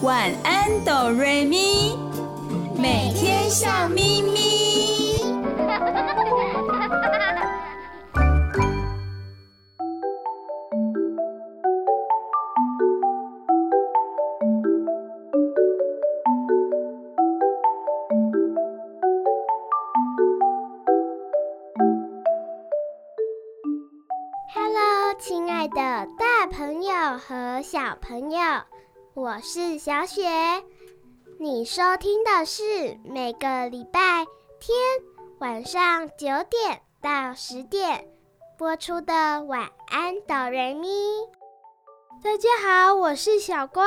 晚安哆瑞咪，每天笑眯眯。我是小雪。你收听的是每个礼拜天晚上九点到十点播出的晚安哆瑞咪。大家好，我是小光，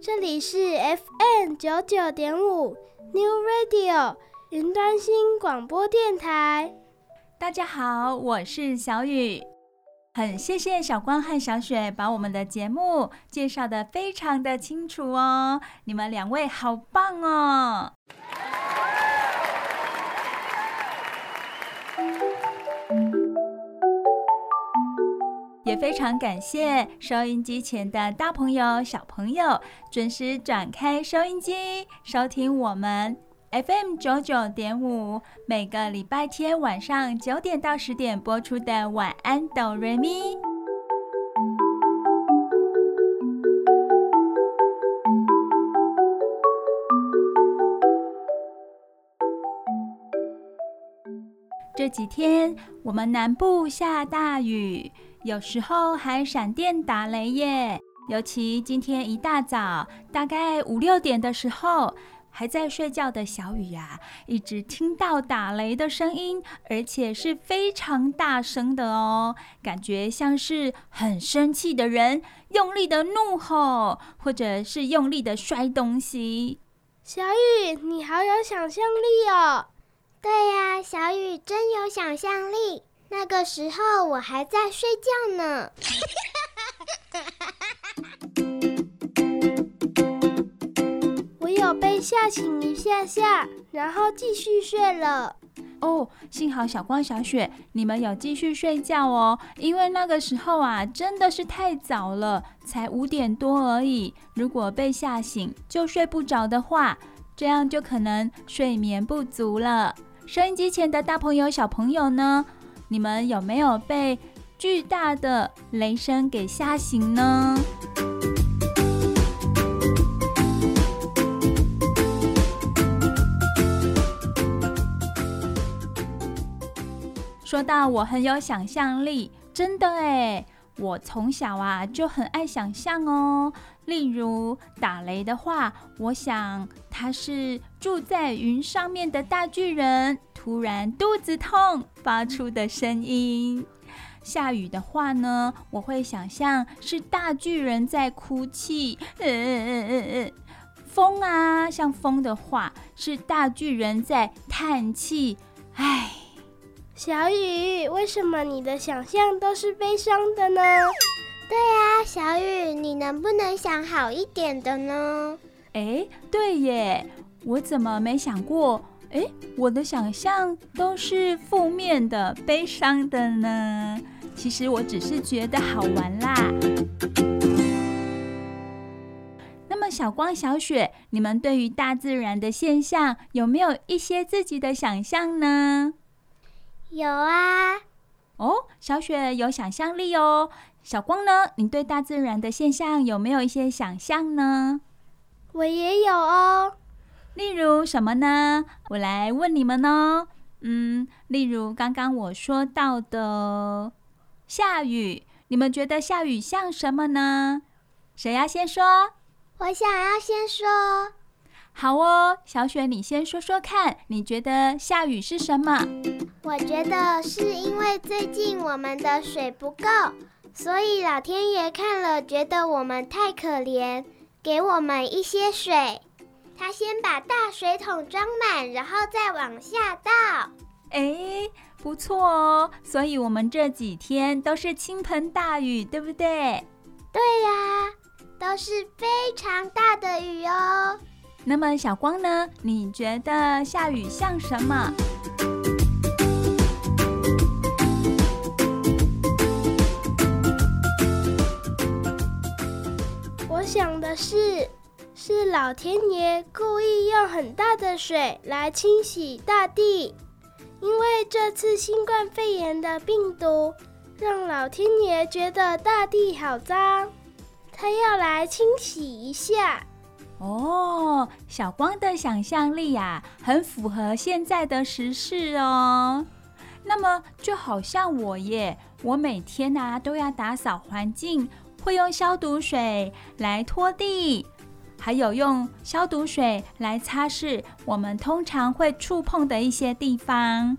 这里是 FM 九九点五 New Radio 云端新广播电台。大家好，我是小雨。很谢谢小光和小雪把我们的节目介绍的非常的清楚哦，你们两位好棒哦！也非常感谢收音机前的大朋友、小朋友准时转开收音机，收听我们。FM 九九点五，每个礼拜天晚上九点到十点播出的晚安哆瑞咪。这几天我们南部下大雨，有时候还闪电打雷耶。尤其今天一大早，大概五六点的时候。还在睡觉的小雨呀，一直听到打雷的声音，而且是非常大声的哦，感觉像是很生气的人用力的怒吼，或者是用力的摔东西。小雨，你好有想象力哦！对呀，小雨真有想象力。那个时候我还在睡觉呢。被吓醒一下下，然后继续睡了。哦，幸好小光、小雪，你们有继续睡觉哦。因为那个时候啊，真的是太早了，才五点多而已。如果被吓醒就睡不着的话，这样就可能睡眠不足了。收音机前的大朋友、小朋友呢？你们有没有被巨大的雷声给吓醒呢？说到我很有想象力，真的诶，我从小啊就很爱想象哦。例如打雷的话，我想他是住在云上面的大巨人突然肚子痛发出的声音。下雨的话呢，我会想象是大巨人在哭泣。嗯嗯嗯嗯嗯。风啊，像风的话是大巨人在叹气。唉。小雨，为什么你的想象都是悲伤的呢？对呀，小雨，你能不能想好一点的呢？哎，对耶，我怎么没想过？哎，我的想象都是负面的、悲伤的呢？其实我只是觉得好玩啦。那么，小光、小雪，你们对于大自然的现象有没有一些自己的想象呢？有啊，哦，小雪有想象力哦。小光呢？你对大自然的现象有没有一些想象呢？我也有哦。例如什么呢？我来问你们哦。嗯，例如刚刚我说到的下雨，你们觉得下雨像什么呢？谁要先说？我想要先说。好哦，小雪，你先说说看，你觉得下雨是什么？我觉得是因为最近我们的水不够，所以老天爷看了觉得我们太可怜，给我们一些水。他先把大水桶装满，然后再往下倒。哎，不错哦，所以我们这几天都是倾盆大雨，对不对？对呀，都是非常大的雨哦。那么小光呢？你觉得下雨像什么？我想的是是老天爷故意用很大的水来清洗大地，因为这次新冠肺炎的病毒让老天爷觉得大地好脏，他要来清洗一下。哦，小光的想象力呀，很符合现在的时事哦。那么就好像我耶，我每天呐都要打扫环境，会用消毒水来拖地。还有用消毒水来擦拭我们通常会触碰的一些地方，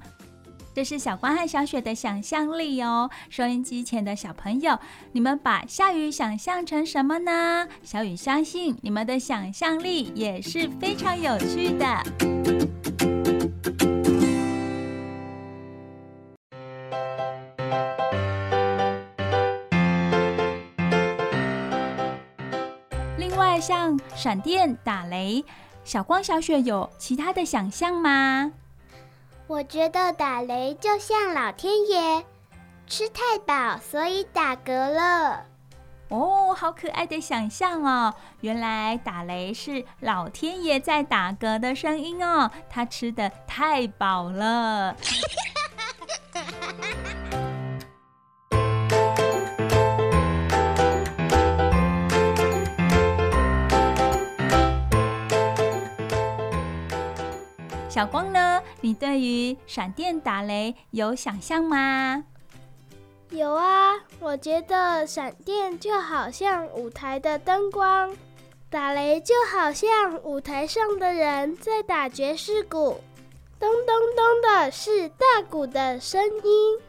这是小光和小雪的想象力哦。收音机前的小朋友，你们把下雨想象成什么呢？小雨相信你们的想象力也是非常有趣的。另外像闪电打雷，小光、小雪有其他的想象吗？我觉得打雷就像老天爷吃太饱，所以打嗝了。哦，好可爱的想象哦！原来打雷是老天爷在打嗝的声音哦，他吃的太饱了。小光呢？你对于闪电打雷有想象吗？有啊，我觉得闪电就好像舞台的灯光，打雷就好像舞台上的人在打爵士鼓，咚咚咚的是大鼓的声音。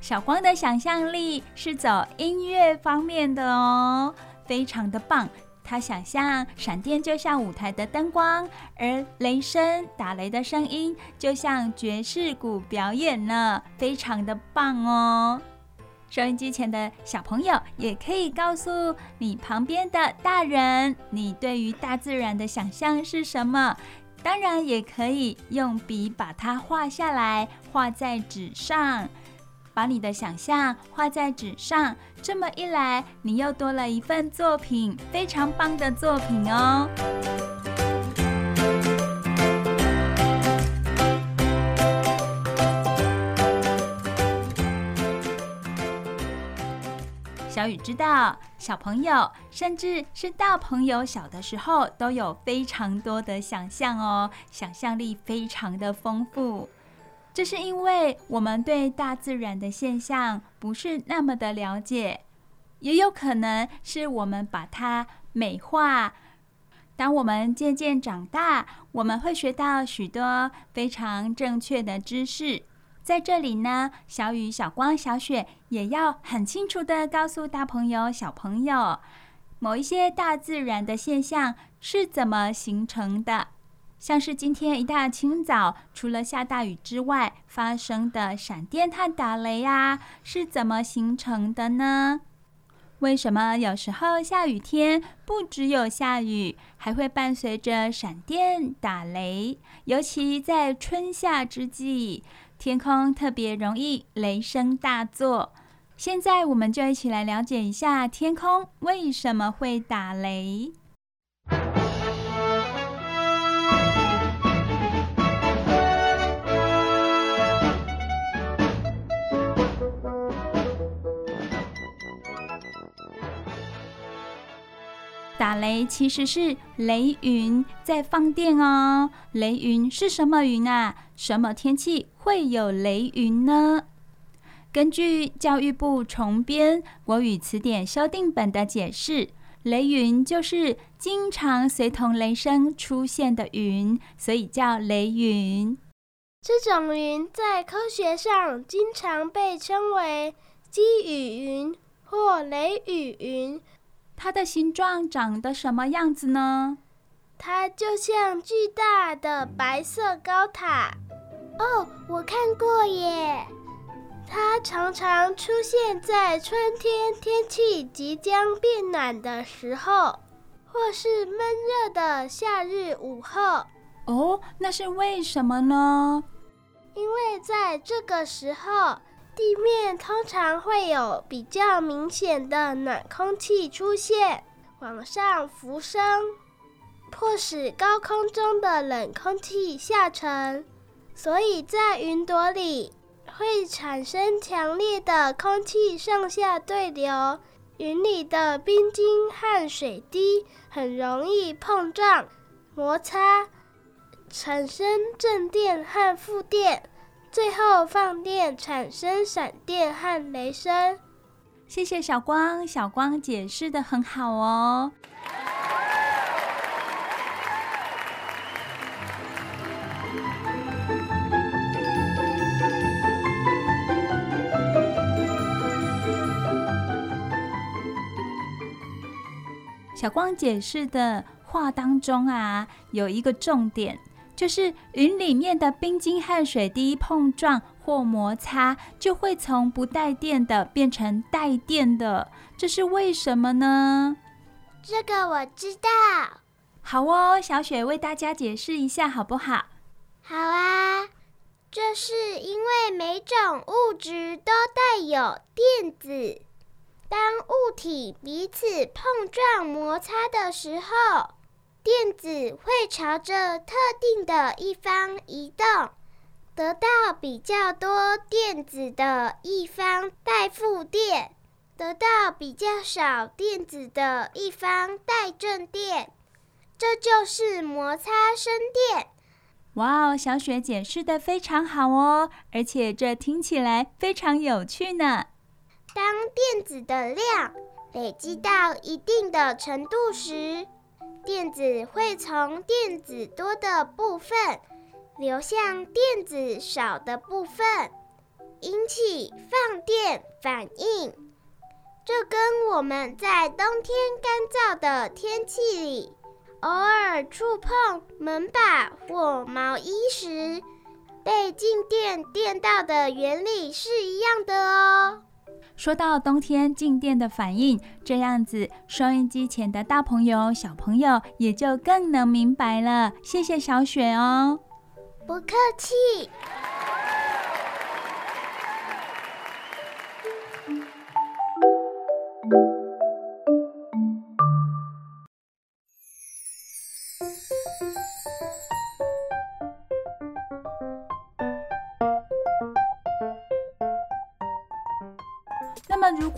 小光的想象力是走音乐方面的哦，非常的棒。他想象闪电就像舞台的灯光，而雷声打雷的声音就像爵士鼓表演呢，非常的棒哦！收音机前的小朋友也可以告诉你旁边的大人，你对于大自然的想象是什么？当然也可以用笔把它画下来，画在纸上。把你的想象画在纸上，这么一来，你又多了一份作品，非常棒的作品哦。小雨知道，小朋友甚至是大朋友，小的时候都有非常多的想象哦，想象力非常的丰富。这是因为我们对大自然的现象不是那么的了解，也有可能是我们把它美化。当我们渐渐长大，我们会学到许多非常正确的知识。在这里呢，小雨、小光、小雪也要很清楚的告诉大朋友、小朋友，某一些大自然的现象是怎么形成的。像是今天一大清早，除了下大雨之外，发生的闪电和打雷啊，是怎么形成的呢？为什么有时候下雨天不只有下雨，还会伴随着闪电打雷？尤其在春夏之际，天空特别容易雷声大作。现在我们就一起来了解一下天空为什么会打雷。打雷其实是雷云在放电哦。雷云是什么云啊？什么天气会有雷云呢？根据教育部重编国语词典修订本的解释，雷云就是经常随同雷声出现的云，所以叫雷云。这种云在科学上经常被称为积雨云或雷雨云。它的形状长得什么样子呢？它就像巨大的白色高塔。哦，我看过耶。它常常出现在春天天气即将变暖的时候，或是闷热的夏日午后。哦，那是为什么呢？因为在这个时候，地面通常会有比较明显的暖空气出现，往上浮升，迫使高空中的冷空气下沉，所以在云朵里会产生强烈的空气上下对流，云里的冰晶和水滴很容易碰撞、摩擦，产生正电和负电，最后放电产生闪电和雷声。谢谢小光，小光解释的很好哦。小光解释的话当中啊，有一个重点，就是云里面的冰晶和水滴碰撞。或摩擦就会从不带电的变成带电的，这是为什么呢？这个我知道。好哦，小雪为大家解释一下好不好？好啊，这是因为每种物质都带有电子，当物体彼此碰撞摩擦的时候，电子会朝着特定的一方移动。得到比较多电子的一方带负电，得到比较少电子的一方带正电，这就是摩擦生电。哇哦，小雪解释的非常好哦，而且这听起来非常有趣呢。当电子的量累积到一定的程度时，电子会从电子多的部分。流向电子少的部分，引起放电反应。这跟我们在冬天干燥的天气里，偶尔触碰门把或毛衣时，被静电电到的原理是一样的哦。说到冬天静电的反应，这样子收音机前的大朋友、小朋友也就更能明白了。谢谢小雪哦。不客气。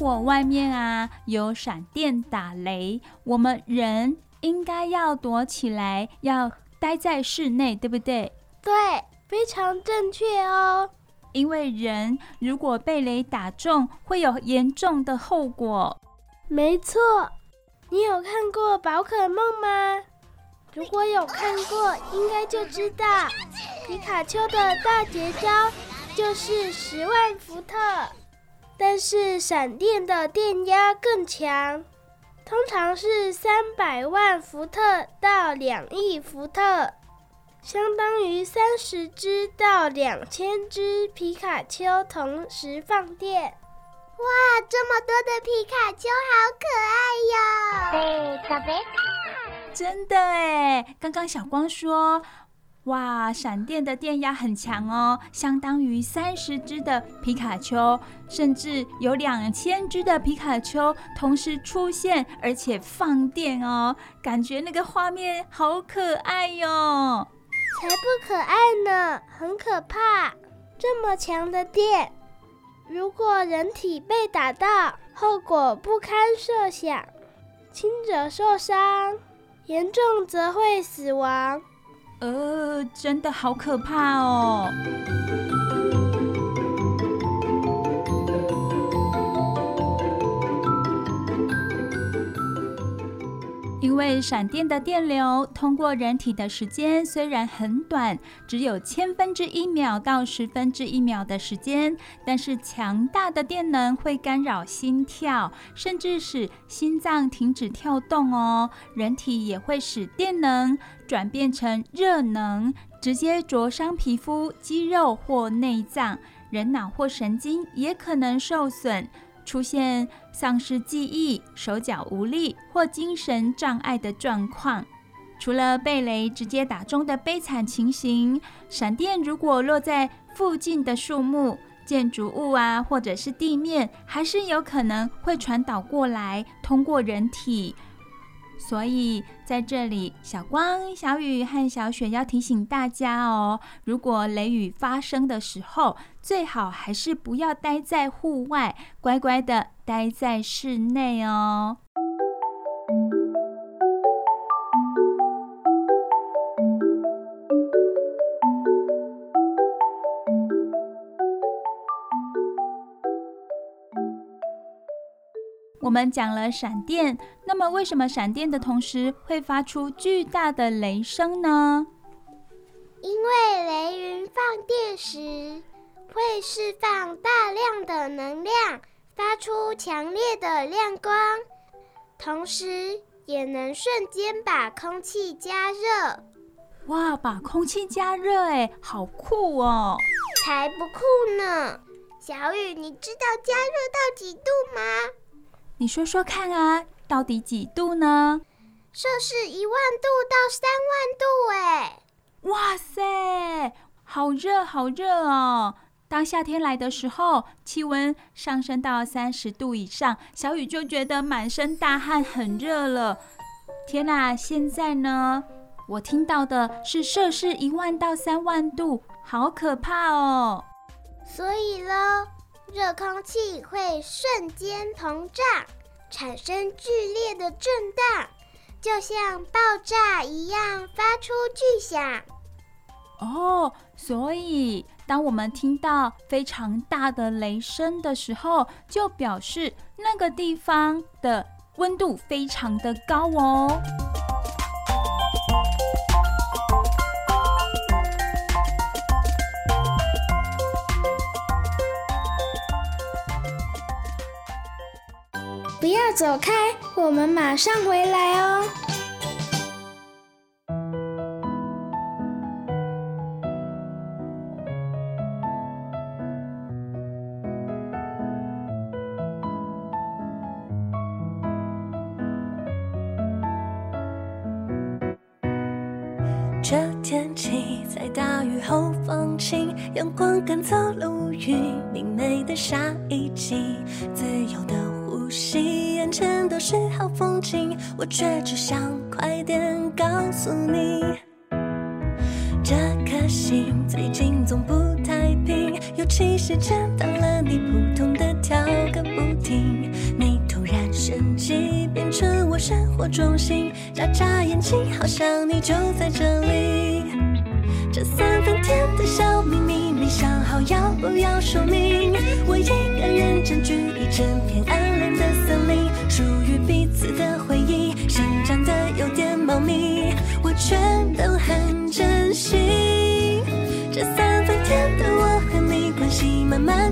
果外面啊有闪电打雷，我们人应该要躲起来，要待在室内，对不对？对，非常正确哦。因为人如果被雷打中，会有严重的后果。没错，你有看过宝可梦吗？如果有看过，应该就知道皮卡丘的大绝招就是十万伏特。但是闪电的电压更强，通常是三百万伏特到两亿伏特。相当于三十只到两千只皮卡丘同时放电。哇，这么多的皮卡丘，好可爱哟！贝卡贝卡，真的哎，刚刚小光说，哇，闪电的电压很强哦，相当于三十只的皮卡丘，甚至有两千只的皮卡丘同时出现，而且放电哦，感觉那个画面好可爱哟。才不可爱呢，很可怕！这么强的电，如果人体被打到，后果不堪设想，轻者受伤，严重则会死亡。呃，真的好可怕哦。因为闪电的电流通过人体的时间虽然很短，只有千分之一秒到十分之一秒的时间，但是强大的电能会干扰心跳，甚至使心脏停止跳动哦。人体也会使电能转变成热能，直接灼伤皮肤、肌肉或内脏，人脑或神经也可能受损。出现丧失记忆、手脚无力或精神障碍的状况。除了被雷直接打中的悲惨情形，闪电如果落在附近的树木、建筑物啊，或者是地面，还是有可能会传导过来，通过人体。所以在这里，小光、小雨和小雪要提醒大家哦，如果雷雨发生的时候，最好还是不要待在户外，乖乖的待在室内哦。我们讲了闪电，那么为什么闪电的同时会发出巨大的雷声呢？因为雷云放电时会释放大量的能量，发出强烈的亮光，同时也能瞬间把空气加热。哇，把空气加热，哎，好酷哦！才不酷呢！小雨，你知道加热到几度吗？你说说看啊，到底几度呢？摄氏一万度到三万度，哎！哇塞，好热好热哦！当夏天来的时候，气温上升到三十度以上，小雨就觉得满身大汗，很热了。天哪，现在呢？我听到的是摄氏一万到三万度，好可怕哦！所以咯。热空气会瞬间膨胀，产生剧烈的震荡，就像爆炸一样发出巨响。哦，所以当我们听到非常大的雷声的时候，就表示那个地方的温度非常的高哦。要走开，我们马上回来哦。这天气在大雨后放晴，阳光赶走了乌云，明媚的下一季，自由的。呼吸，眼前都是好风景，我却只想快点告诉你，这颗心最近总不太平，尤其是见到了你，扑通的跳个不停。你突然升级，变成我生活中心，眨眨眼睛，好像你就在这里。这三分甜的小秘密，没想好要不要说明。我一个人占据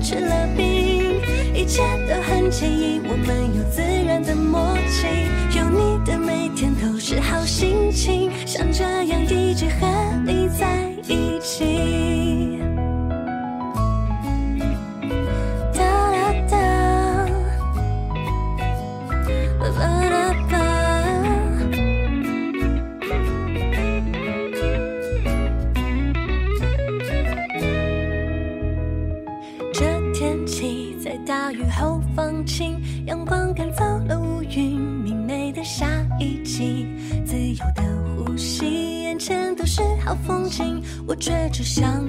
吃了冰，一切都很惬意，我们有自然的默契，有你的每天都是好心情，想着只想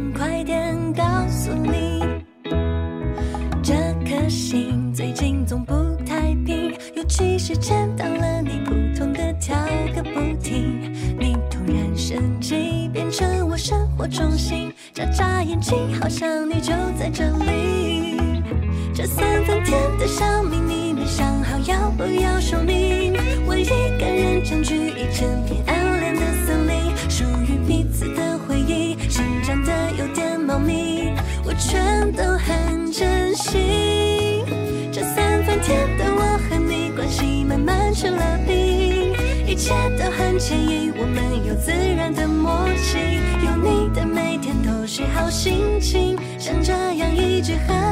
好心情，像这样一直和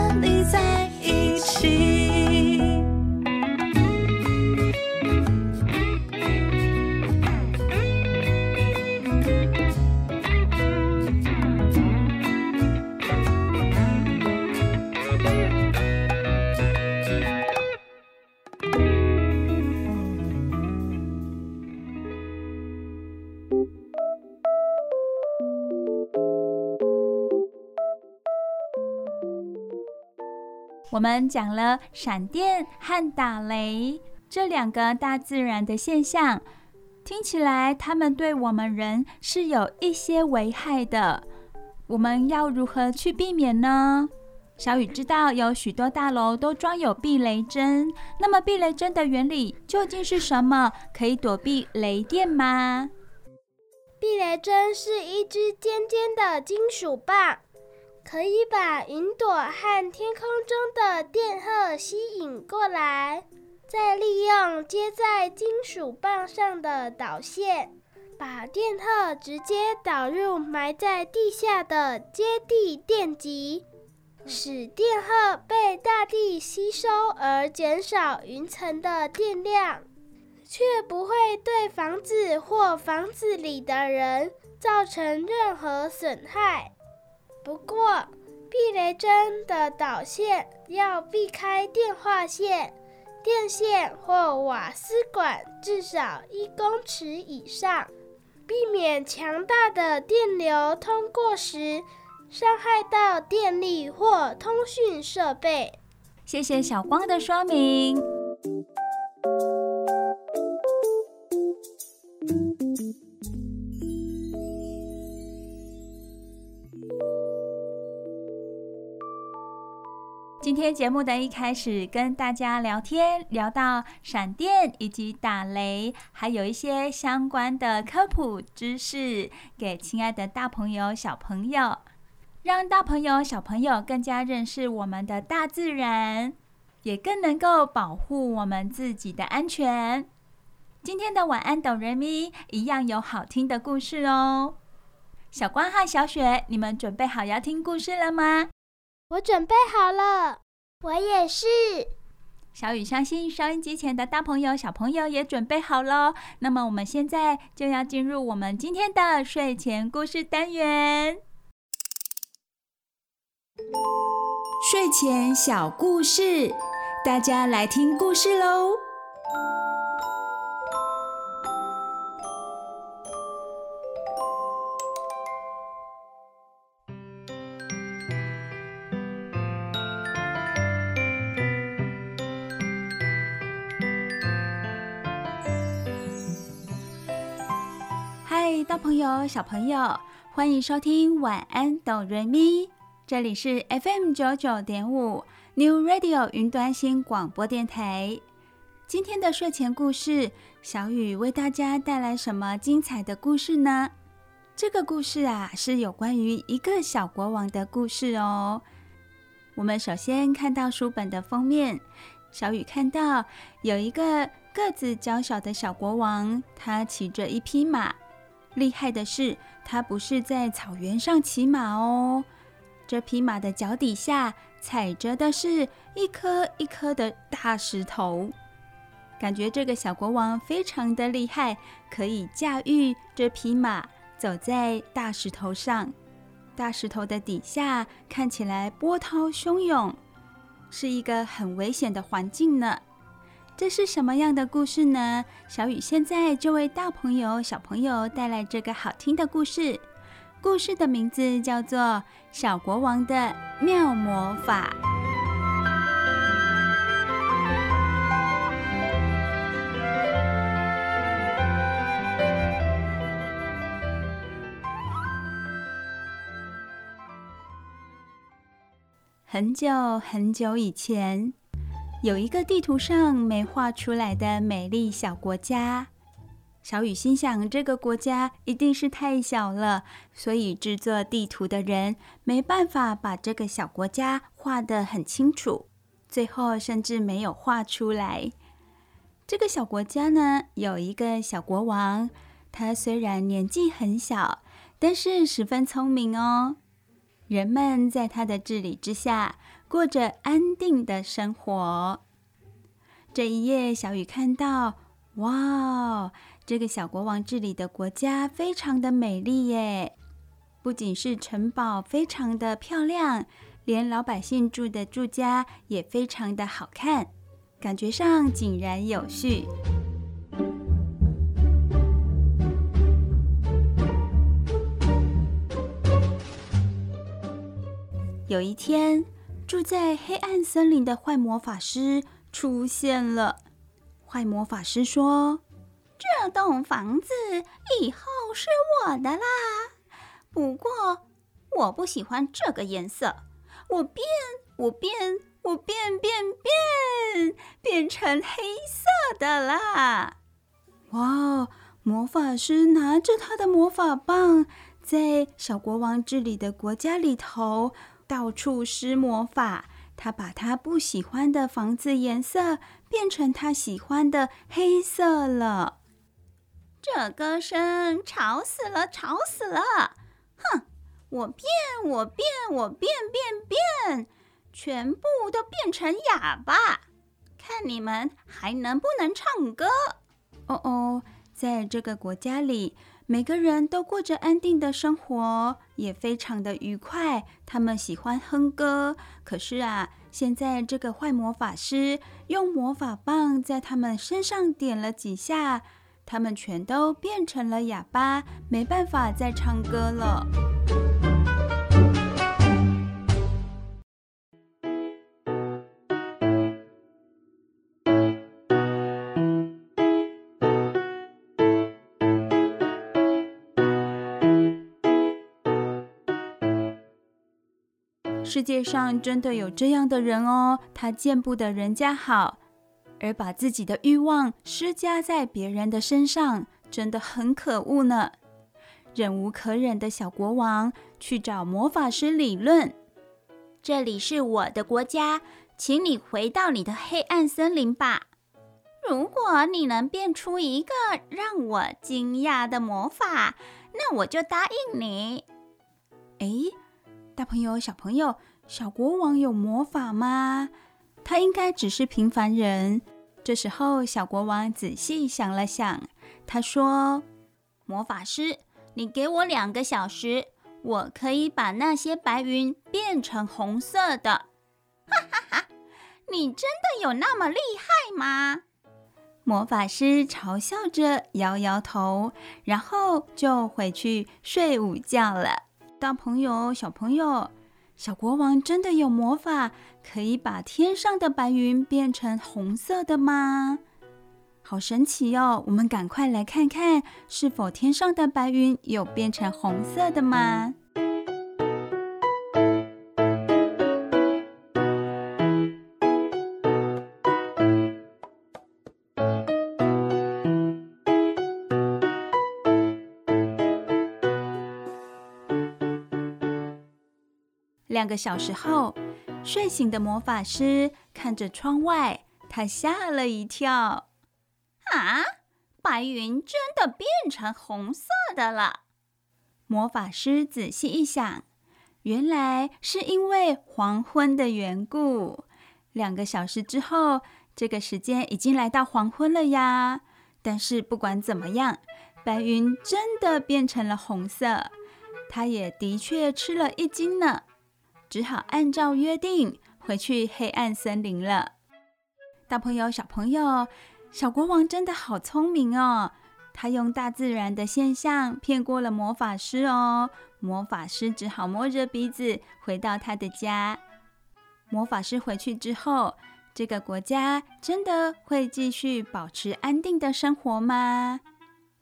我们讲了闪电和打雷这两个大自然的现象，听起来它们对我们人是有一些危害的。我们要如何去避免呢？小雨知道有许多大楼都装有避雷针，那么避雷针的原理究竟是什么？可以躲避雷电吗？避雷针是一支尖尖的金属棒，可以把云朵和天空中的电荷吸引过来，再利用接在金属棒上的导线，把电荷直接导入埋在地下的接地电极。使电荷被大地吸收，而减少云层的电量，却不会对房子或房子里的人造成任何损害。不过，避雷针的导线要避开电话线、电线或瓦斯管至少一公尺以上，避免强大的电流通过时，伤害到电力或通讯设备。谢谢小光的说明。节目的一开始，跟大家聊天，聊到闪电以及打雷，还有一些相关的科普知识，给亲爱的大朋友、小朋友。让大朋友、小朋友更加认识我们的大自然，也更能够保护我们自己的安全。今天的晚安，哆瑞咪一样有好听的故事哦。小光和小雪，你们准备好要听故事了吗？我准备好了，我也是。小雨相信收音机前的大朋友、小朋友也准备好了。那么我们现在就要进入我们今天的睡前故事单元。睡前小故事，大家来听故事喽！朋友、小朋友，欢迎收听晚安，哆瑞咪。这里是 FM 九九点五 New Radio 云端新广播电台。今天的睡前故事，小雨为大家带来什么精彩的故事呢？这个故事啊，是有关于一个小国王的故事哦。我们首先看到书本的封面，小雨看到有一个个子娇小的小国王，他骑着一匹马。厉害的是，他不是在草原上骑马哦。这匹马的脚底下踩着的是一颗一颗的大石头，感觉这个小国王非常的厉害，可以驾驭这匹马走在大石头上。大石头的底下看起来波涛汹涌，是一个很危险的环境呢。这是什么样的故事呢？小雨现在就为大朋友、小朋友带来这个好听的故事。故事的名字叫做《小国王的妙魔法》。很久很久以前，有一个地图上没画出来的美丽小国家。小雨心想，这个国家一定是太小了，所以制作地图的人没办法把这个小国家画得很清楚，最后甚至没有画出来。这个小国家呢，有一个小国王，他虽然年纪很小，但是十分聪明哦。人们在他的治理之下，过着安定的生活。这一夜，小雨看到，哇！这个小国王治理的国家非常的美丽耶，不仅是城堡非常的漂亮，连老百姓住的住家也非常的好看，感觉上井然有序。有一天，住在黑暗森林的坏魔法师出现了。坏魔法师说：“这栋房子以后是我的啦，不过我不喜欢这个颜色，我变，我变，我变变变，变成黑色的啦！”哇！魔法师拿着他的魔法棒，在小国王治理的国家里头到处施魔法。他把他不喜欢的房子颜色变成他喜欢的黑色了。这歌声吵死了，吵死了！哼，我变，我变，我变变变，全部都变成哑巴。看你们还能不能唱歌？哦哦。在这个国家里，每个人都过着安定的生活，也非常的愉快。他们喜欢哼歌。可是啊，现在这个坏魔法师用魔法棒在他们身上点了几下，他们全都变成了哑巴，没办法再唱歌了。世界上真的有这样的人哦，他见不得人家好，而把自己的欲望施加在别人的身上，真的很可恶呢。忍无可忍的小国王去找魔法师理论：“这里是我的国家，请你回到你的黑暗森林吧。如果你能变出一个让我惊讶的魔法，那我就答应你。”哎。大朋友、小朋友，小国王有魔法吗？他应该只是平凡人。这时候，小国王仔细想了想，他说：“魔法师，你给我两个小时，我可以把那些白云变成红色的。”哈哈哈！你真的有那么厉害吗？魔法师嘲笑着摇摇头，然后就回去睡午觉了。大朋友、小朋友，小国王真的有魔法，可以把天上的白云变成红色的吗？好神奇哦！我们赶快来看看，是否天上的白云有变成红色的吗？两个小时后，睡醒的魔法师看着窗外，他吓了一跳。啊，白云真的变成红色的了！魔法师仔细一想，原来是因为黄昏的缘故。两个小时之后，这个时间已经来到黄昏了呀。但是不管怎么样，白云真的变成了红色，他也的确吃了一惊呢。只好按照约定回去黑暗森林了。大朋友、小朋友，小国王真的好聪明哦！他用大自然的现象骗过了魔法师哦。魔法师只好摸着鼻子回到他的家。魔法师回去之后，这个国家真的会继续保持安定的生活吗？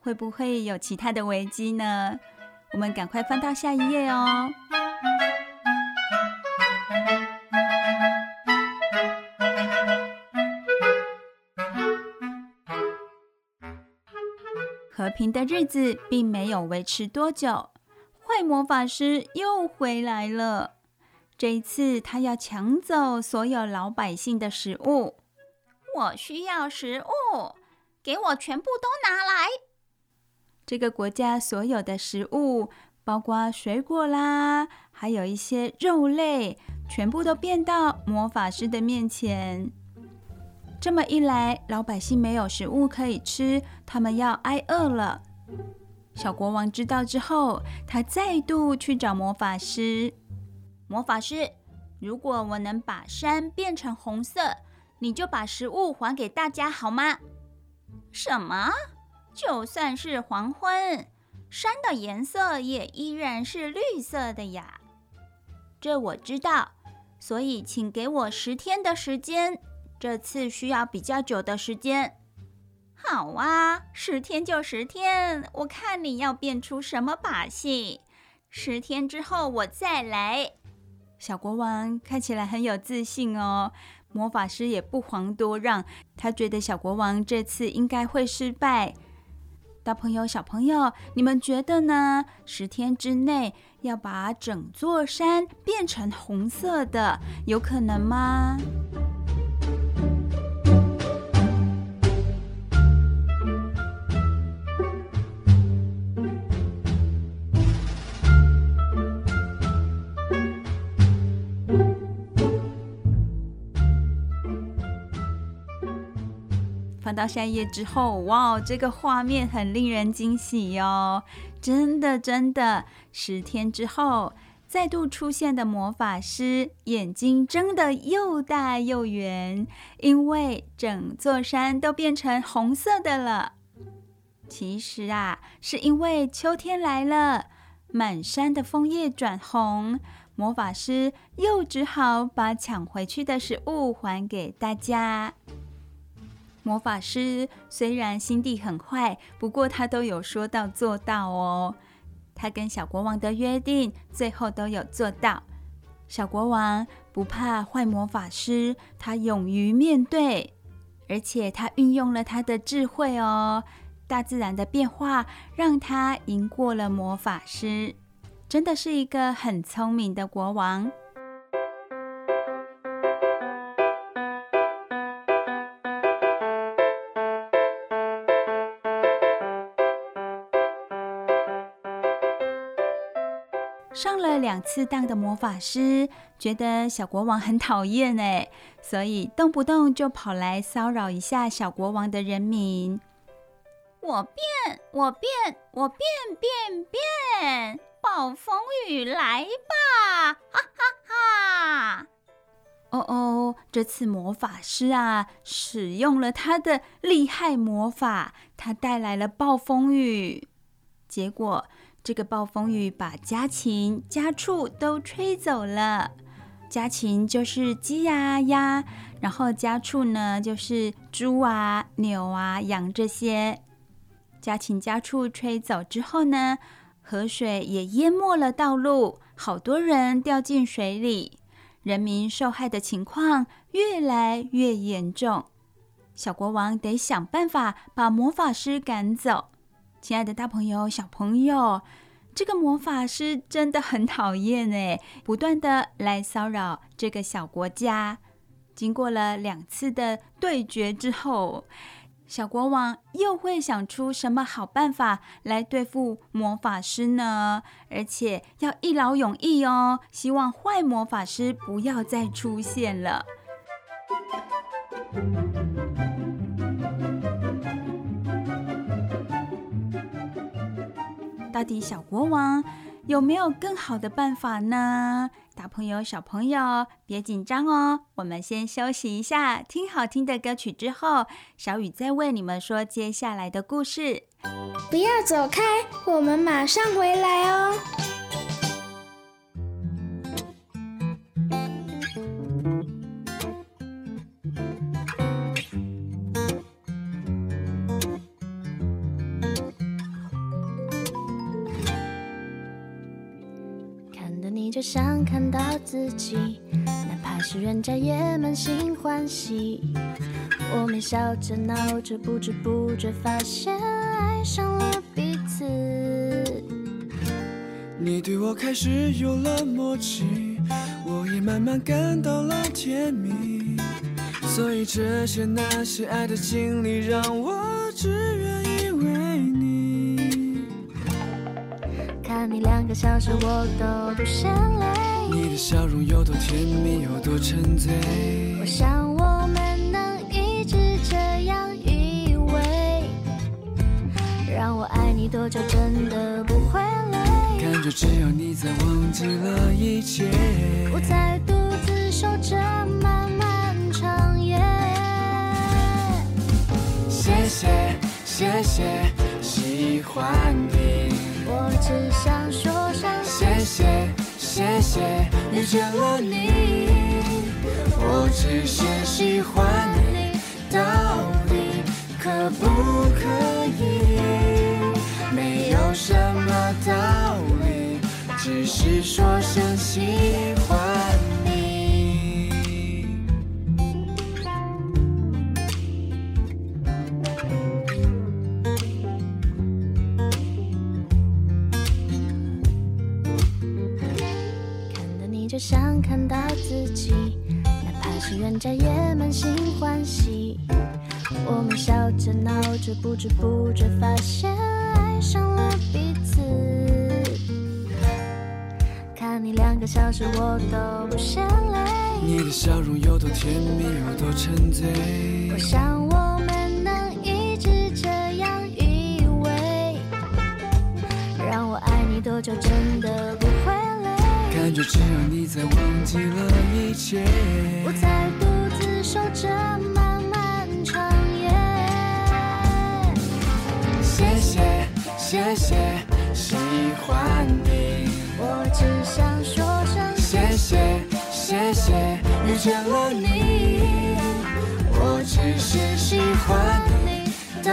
会不会有其他的危机呢？我们赶快翻到下一页哦。和平的日子并没有维持多久，坏魔法师又回来了。这一次，他要抢走所有老百姓的食物。我需要食物，给我全部都拿来！这个国家所有的食物，包括水果啦，还有一些肉类，全部都变到魔法师的面前。这么一来，老百姓没有食物可以吃，他们要挨饿了。小国王知道之后，他再度去找魔法师。魔法师，如果我能把山变成红色，你就把食物还给大家好吗？什么？就算是黄昏，山的颜色也依然是绿色的呀。这我知道。所以请给我十天的时间。这次需要比较久的时间。好啊，十天就十天，我看你要变出什么把戏。十天之后我再来。小国王看起来很有自信哦，魔法师也不遑多让，他觉得小国王这次应该会失败。大朋友、小朋友，你们觉得呢？十天之内要把整座山变成红色的，有可能吗？到下一页之后，哇，这个画面很令人惊喜哟！真的，真的，十天之后再度出现的魔法师，眼睛睁得又大又圆，因为整座山都变成红色的了。其实啊，是因为秋天来了，满山的枫叶转红，魔法师又只好把抢回去的食物还给大家。魔法师虽然心地很坏，不过他都有说到做到哦。他跟小国王的约定，最后都有做到。小国王不怕坏魔法师，他勇于面对，而且他运用了他的智慧哦。大自然的变化让他赢过了魔法师，真的是一个很聪明的国王。上了两次当的魔法师觉得小国王很讨厌哎，所以动不动就跑来骚扰一下小国王的人民。我变，我变，我变变变，暴风雨来吧！哈哈哈！哦哦，这次魔法师啊，使用了他的厉害魔法，他带来了暴风雨，结果。这个暴风雨把家禽、家畜都吹走了。家禽就是鸡呀、鸭，然后家畜呢就是猪啊、牛啊、羊这些。家禽、家畜吹走之后呢，河水也淹没了道路，好多人掉进水里，人民受害的情况越来越严重。小国王得想办法把魔法师赶走。亲爱的大朋友、小朋友，这个魔法师真的很讨厌哎，不断的来骚扰这个小国家。经过了两次的对决之后，小国王又会想出什么好办法来对付魔法师呢？而且要一劳永逸哦，希望坏魔法师不要再出现了。到底小国王有没有更好的办法呢？大朋友、小朋友，别紧张哦，我们先休息一下，听好听的歌曲之后，小雨再为你们说接下来的故事。不要走开，我们马上回来哦。就像看到自己，哪怕是人家也满心欢喜。我们笑着闹着，不知不觉发现爱上了彼此。你对我开始有了默契，我也慢慢感到了甜蜜。所以这些那些爱的经历，让我个小时，我都不嫌累。你的笑容有多甜蜜，有多沉醉。我想我们能一直这样依偎。让我爱你多久，真的不会累。感觉只有你在，忘记了一切。不再独自守着漫漫长夜。谢谢，谢谢，喜欢你。我只想说声谢谢。谢遇见了你，我只是喜欢你，到底可不可以？没有什么道理，只是说声喜欢。人家也满心欢喜。我们笑着闹着，不知不觉发现爱上了彼此。看你两个小时，我都不嫌累。你的笑容有多甜蜜，有多沉醉。我想你在忘记了一切，我在独自守着漫漫长夜。谢谢，谢谢，喜欢你。我只想说声谢谢，谢谢，遇见了你。我只是喜欢你，到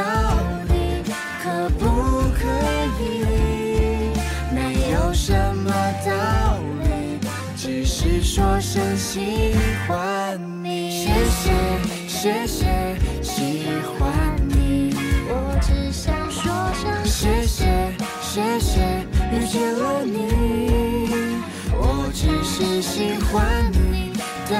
说声喜欢你，谢谢谢谢喜欢你。我只想说声谢谢谢谢遇见了你。我只是喜欢你，到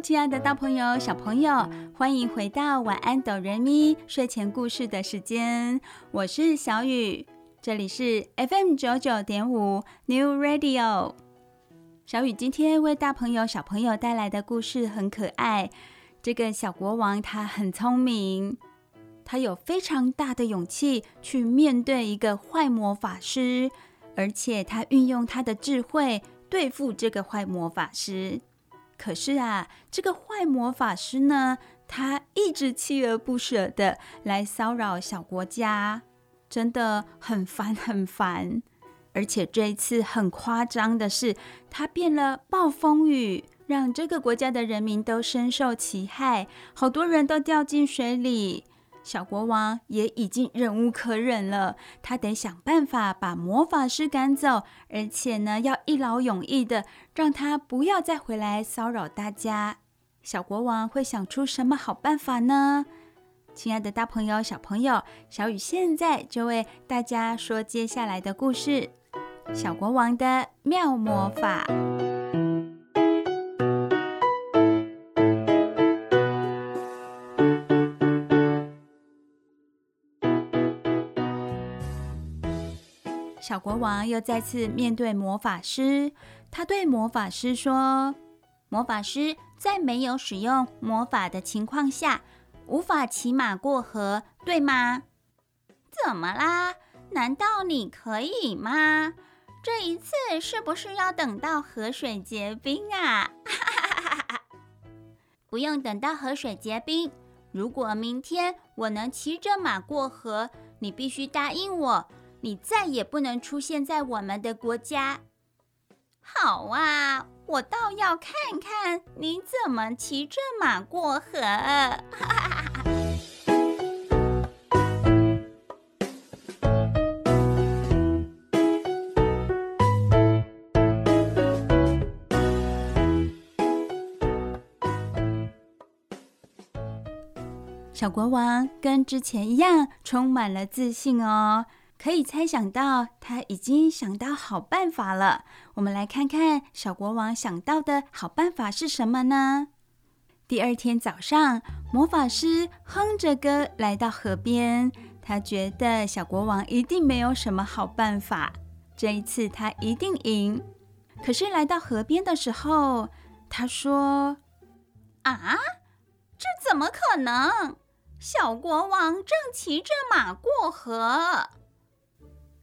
亲爱的大朋友、小朋友，欢迎回到晚安哆瑞咪睡前故事的时间。我是小雨，这里是 FM 九九点五 New Radio。小雨今天为大朋友、小朋友带来的故事很可爱。这个小国王他很聪明，他有非常大的勇气去面对一个坏魔法师，而且他运用他的智慧对付这个坏魔法师。可是啊，这个坏魔法师呢，他一直锲而不舍的来骚扰小国家，真的很烦很烦。而且这一次很夸张的是，他变了暴风雨，让这个国家的人民都深受其害，好多人都掉进水里。小国王也已经忍无可忍了，他得想办法把魔法师赶走，而且呢，要一劳永逸的让他不要再回来骚扰大家。小国王会想出什么好办法呢？亲爱的大朋友、小朋友，小雨现在就为大家说接下来的故事：小国王的妙魔法。小国王又再次面对魔法师，他对魔法师说：“魔法师在没有使用魔法的情况下，无法骑马过河，对吗？怎么啦？难道你可以吗？这一次是不是要等到河水结冰啊？不用等到河水结冰，如果明天我能骑着马过河，你必须答应我。”你再也不能出现在我们的国家。好啊，我倒要看看你怎么骑着马过河。小国王跟之前一样，充满了自信哦。可以猜想到，他已经想到好办法了。我们来看看小国王想到的好办法是什么呢？第二天早上，魔法师哼着歌来到河边。他觉得小国王一定没有什么好办法，这一次他一定赢。可是来到河边的时候，他说：“啊，这怎么可能？小国王正骑着马过河。”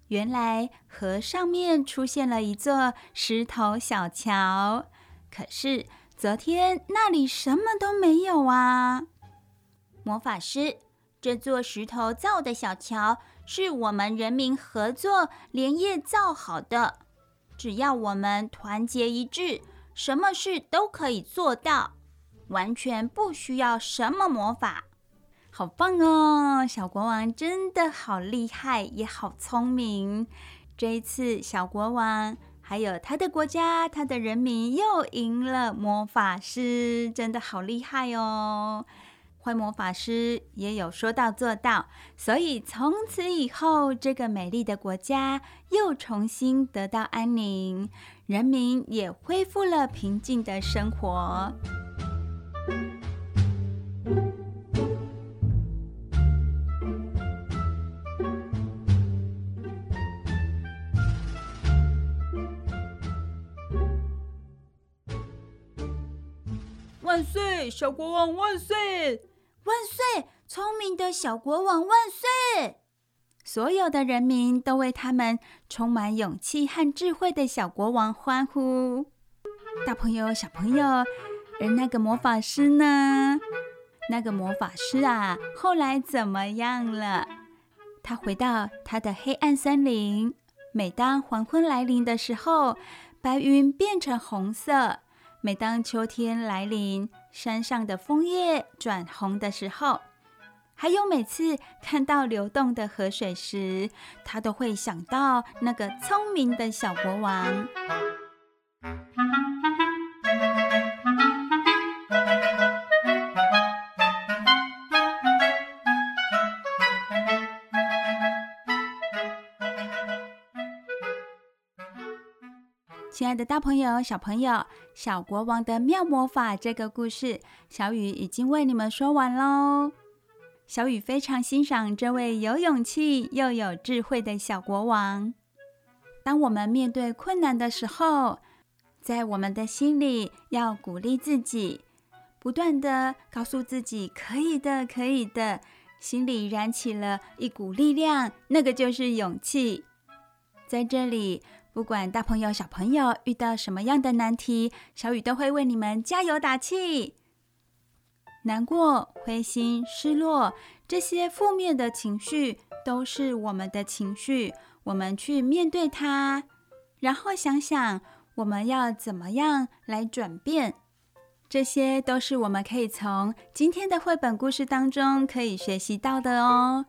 原来河上面出现了一座石头小桥，可是昨天那里什么都没有啊！魔法师。这座石头造的小桥是我们人民合作连夜造好的。只要我们团结一致，什么事都可以做到，完全不需要什么魔法。好棒哦！小国王真的好厉害，也好聪明。这一次，小国王还有他的国家、他的人民又赢了魔法师，真的好厉害哦！坏魔法师也有说到做到，所以从此以后，这个美丽的国家又重新得到安宁，人民也恢复了平静的生活。万岁，小国王万岁！万岁！聪明的小国王万岁！所有的人民都为他们充满勇气和智慧的小国王欢呼。大朋友、小朋友，而那个魔法师呢？那个魔法师啊，后来怎么样了？他回到他的黑暗森林。每当黄昏来临的时候，白云变成红色；每当秋天来临，山上的枫叶转红的时候，还有每次看到流动的河水时，他都会想到那个聪明的小国王。亲爱的大朋友、小朋友，《小国王的妙魔法》这个故事，小雨已经为你们说完喽。小雨非常欣赏这位有勇气又有智慧的小国王。当我们面对困难的时候，在我们的心里要鼓励自己，不断地告诉自己“可以的，可以的”，心里燃起了一股力量，那个就是勇气。在这里。不管大朋友小朋友遇到什么样的难题，小雨都会为你们加油打气。难过、灰心、失落，这些负面的情绪都是我们的情绪，我们去面对它，然后想想我们要怎么样来转变，这些都是我们可以从今天的绘本故事当中可以学习到的哦。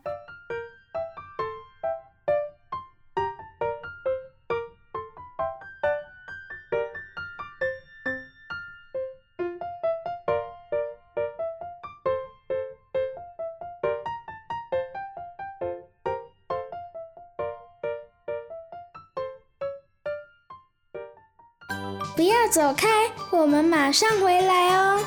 走开，我们马上回来哦。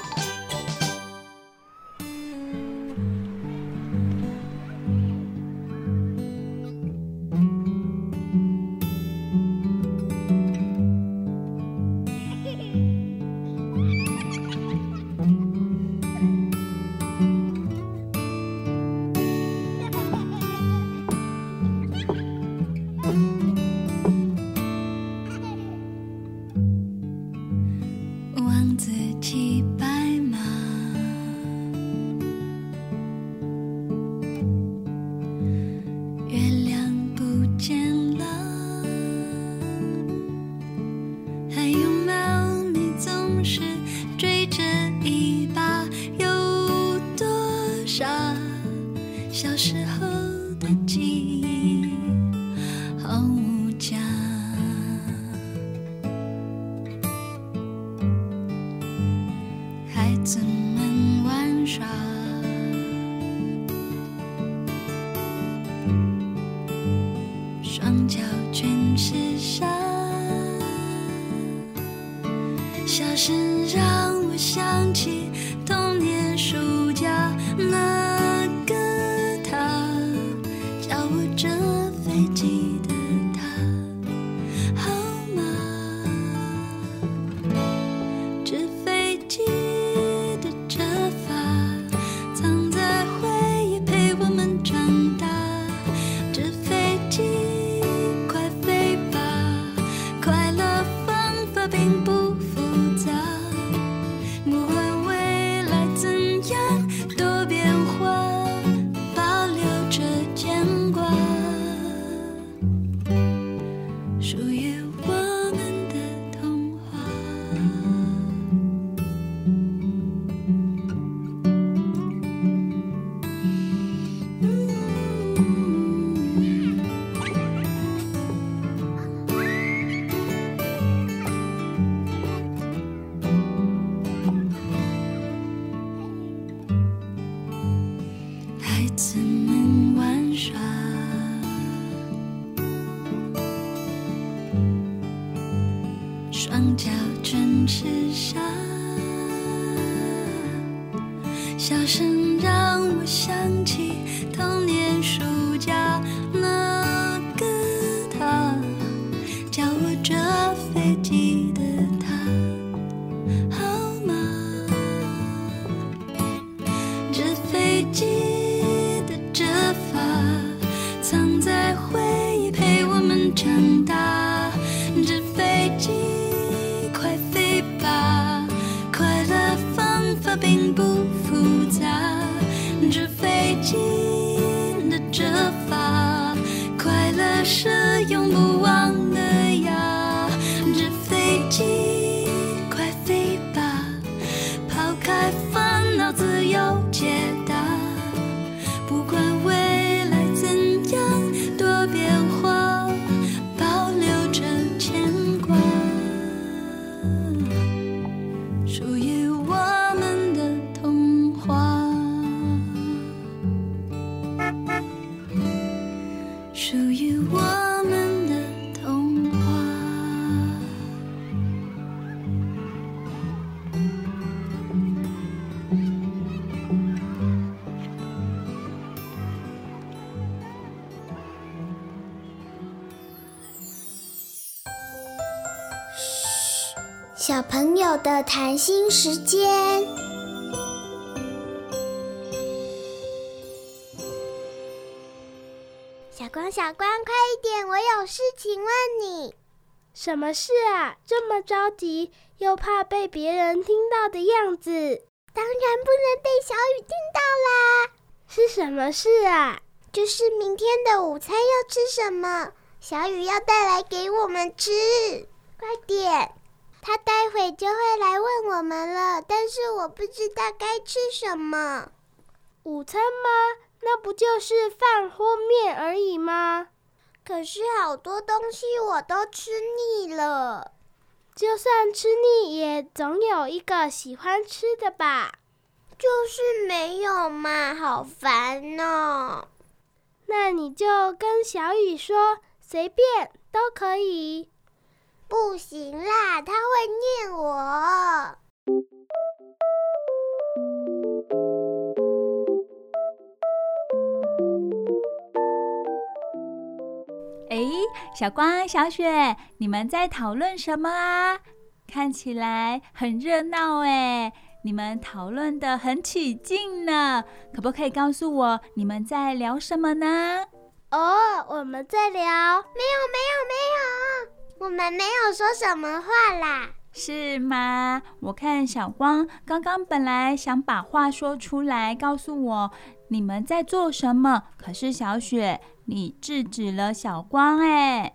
让我想起童年暑假时间。小光，小光，快一点！我有事情问你。什么事啊？这么着急，又怕被别人听到的样子。当然不能被小雨听到啦。是什么事啊？就是明天的午餐要吃什么？小雨要带来给我们吃。快点，他待会就会来问我们了。但是我不知道该吃什么。午餐吗？那不就是饭或面而已吗？可是好多东西我都吃腻了。就算吃腻，也总有一个喜欢吃的吧？就是没有嘛，好烦哦。那你就跟小雨说，随便都可以。不行啦，他会念我。哎，小光、小雪，你们在讨论什么啊？看起来很热闹哎！你们讨论得很起劲呢，可不可以告诉我你们在聊什么呢？哦，我们在聊……没有，没有，没有，我们没有说什么话啦。是吗？我看小光刚刚本来想把话说出来，告诉我你们在做什么，可是小雪。你制止了小光，哎，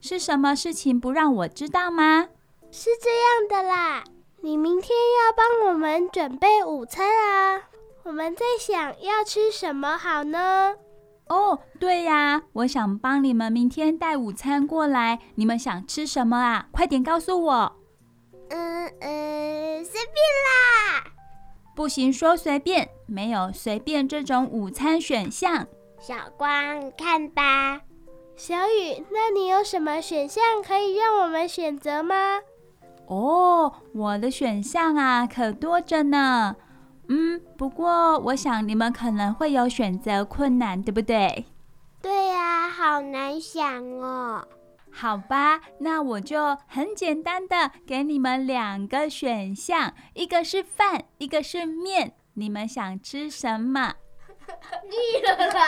是什么事情不让我知道吗？是这样的啦，你明天要帮我们准备午餐啊，我们在想要吃什么好呢？哦，对呀，我想帮你们明天带午餐过来，你们想吃什么啊？快点告诉我。嗯嗯，随便啦。不行，说随便，没有随便这种午餐选项。小光，看吧。小雨，那你有什么选项可以让我们选择吗？哦，我的选项啊，可多着呢。嗯，不过我想你们可能会有选择困难，对不对？对呀，好难想哦。好吧，那我就很简单的给你们两个选项，一个是饭，一个是面，你们想吃什么？腻了啦！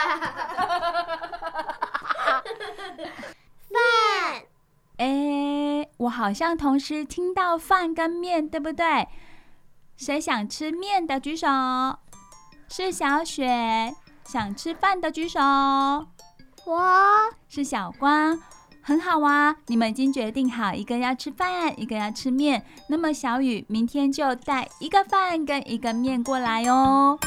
饭。哎，我好像同时听到饭跟面，对不对？谁想吃面的举手？是小雪。想吃饭的举手。我。是小光。很好啊，你们已经决定好，一个要吃饭，一个要吃面。那么小雨明天就带一个饭跟一个面过来哦。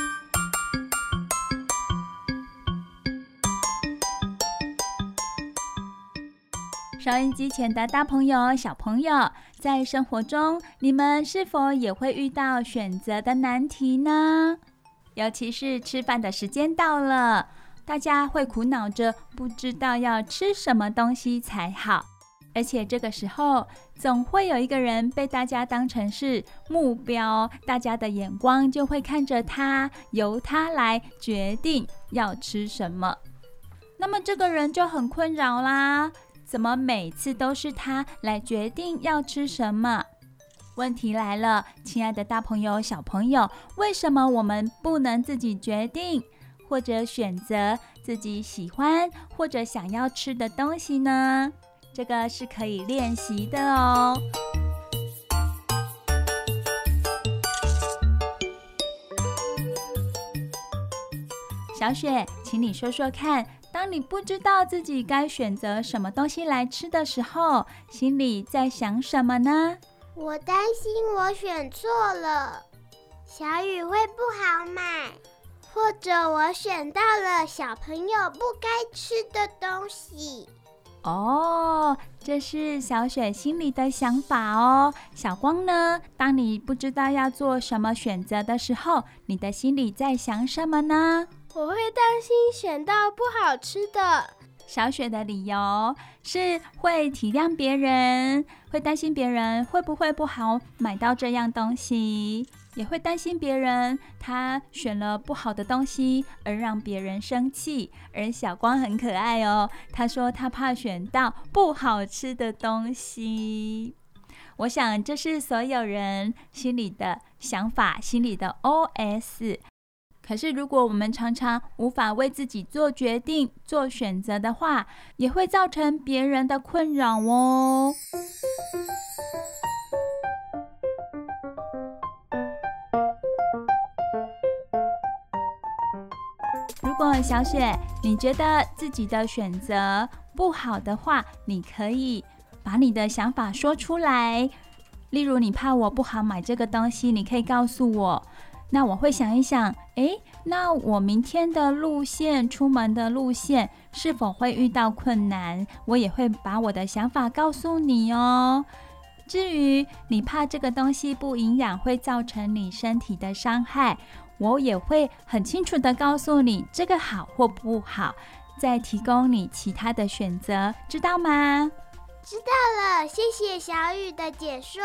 收音机前的大朋友、小朋友，在生活中，你们是否也会遇到选择的难题呢？尤其是吃饭的时间到了，大家会苦恼着，不知道要吃什么东西才好。而且这个时候总会有一个人被大家当成是目标，大家的眼光就会看着他，由他来决定要吃什么。那么这个人就很困扰啦，怎么每次都是他来决定要吃什么？问题来了，亲爱的大朋友、小朋友，为什么我们不能自己决定，或者选择自己喜欢或者想要吃的东西呢？这个是可以练习的哦。小雪，请你说说看，当你不知道自己该选择什么东西来吃的时候，心里在想什么呢？我担心我选错了，小雨会不好买，或者我选到了小朋友不该吃的东西。哦，这是小雪心里的想法哦。小光呢？当你不知道要做什么选择的时候，你的心里在想什么呢？我会担心选到不好吃的。小雪的理由是会体谅别人，会担心别人会不会不好买到这样东西。也会担心别人，他选了不好的东西而让别人生气。而小光很可爱哦，他说他怕选到不好吃的东西。我想这是所有人心里的想法，心里的 OS。可是如果我们常常无法为自己做决定、做选择的话，也会造成别人的困扰哦。如果小雪，你觉得自己的选择不好的话，你可以把你的想法说出来。例如，你怕我不好买这个东西，你可以告诉我。那我会想一想，诶，那我明天的路线，出门的路线是否会遇到困难？我也会把我的想法告诉你哦。至于你怕这个东西不营养，会造成你身体的伤害。我也会很清楚地告诉你这个好或不好，再提供你其他的选择，知道吗？知道了，谢谢小雨的解说。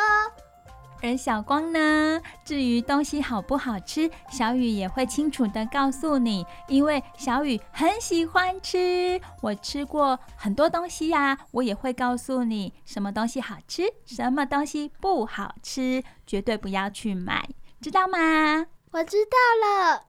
而小光呢？至于东西好不好吃，小雨也会清楚的告诉你，因为小雨很喜欢吃。我吃过很多东西呀，我也会告诉你什么东西好吃，什么东西不好吃，绝对不要去买，知道吗？我知道了。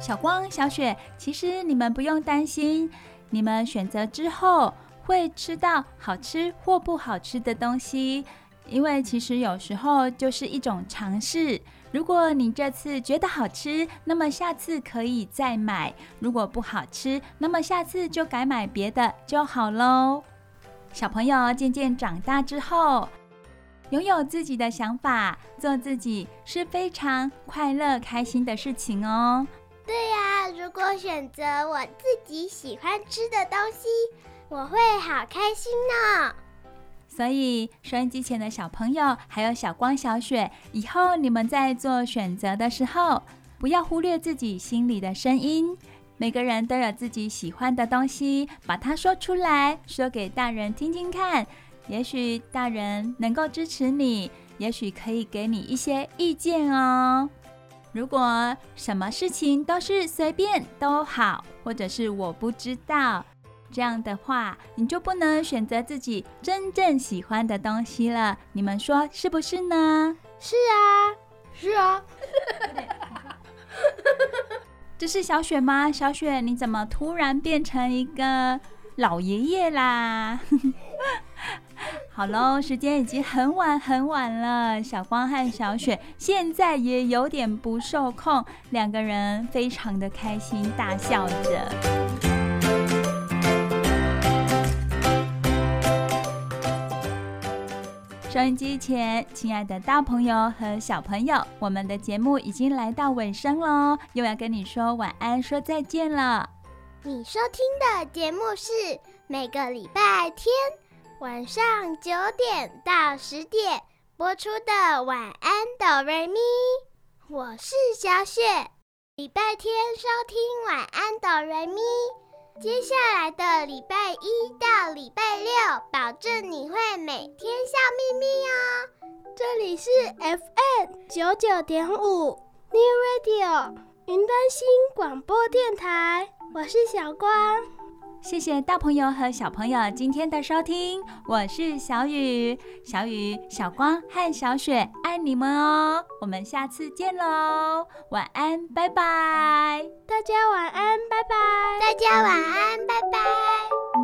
小光、小雪，其实你们不用担心，你们选择之后会吃到好吃或不好吃的东西，因为其实有时候就是一种尝试。如果你这次觉得好吃，那么下次可以再买；如果不好吃，那么下次就改买别的就好喽。小朋友渐渐长大之后，拥有自己的想法，做自己是非常快乐、开心的事情哦。对呀，如果选择我自己喜欢吃的东西，我会好开心呢。所以，收音机前的小朋友，还有小光、小雪，以后你们在做选择的时候，不要忽略自己心里的声音。每个人都有自己喜欢的东西，把它说出来，说给大人听听看。也许大人能够支持你，也许可以给你一些意见哦。如果什么事情都是随便都好，或者是我不知道，这样的话，你就不能选择自己真正喜欢的东西了。你们说是不是呢？是啊，是啊。这是小雪吗？小雪，你怎么突然变成一个老爷爷啦？好喽，时间已经很晚很晚了。小光和小雪现在也有点不受控，两个人非常的开心，大笑着。收音机前，亲爱的大朋友和小朋友，我们的节目已经来到尾声喽，又要跟你说晚安，说再见了。你收听的节目是每个礼拜天晚上九点到十点播出的《晚安，哆瑞咪》，我是小雪。礼拜天收听晚安哆瑞咪。接下来的礼拜一到礼拜六，保证你会每天笑眯眯哦。这里是 FM 九九点五 New Radio 云端新广播电台，我是小光。谢谢大朋友和小朋友今天的收听，我是小雨、小雨、小光和小雪，爱你们哦！我们下次见喽，晚安，拜拜！大家晚安，拜拜！大家晚安，拜拜！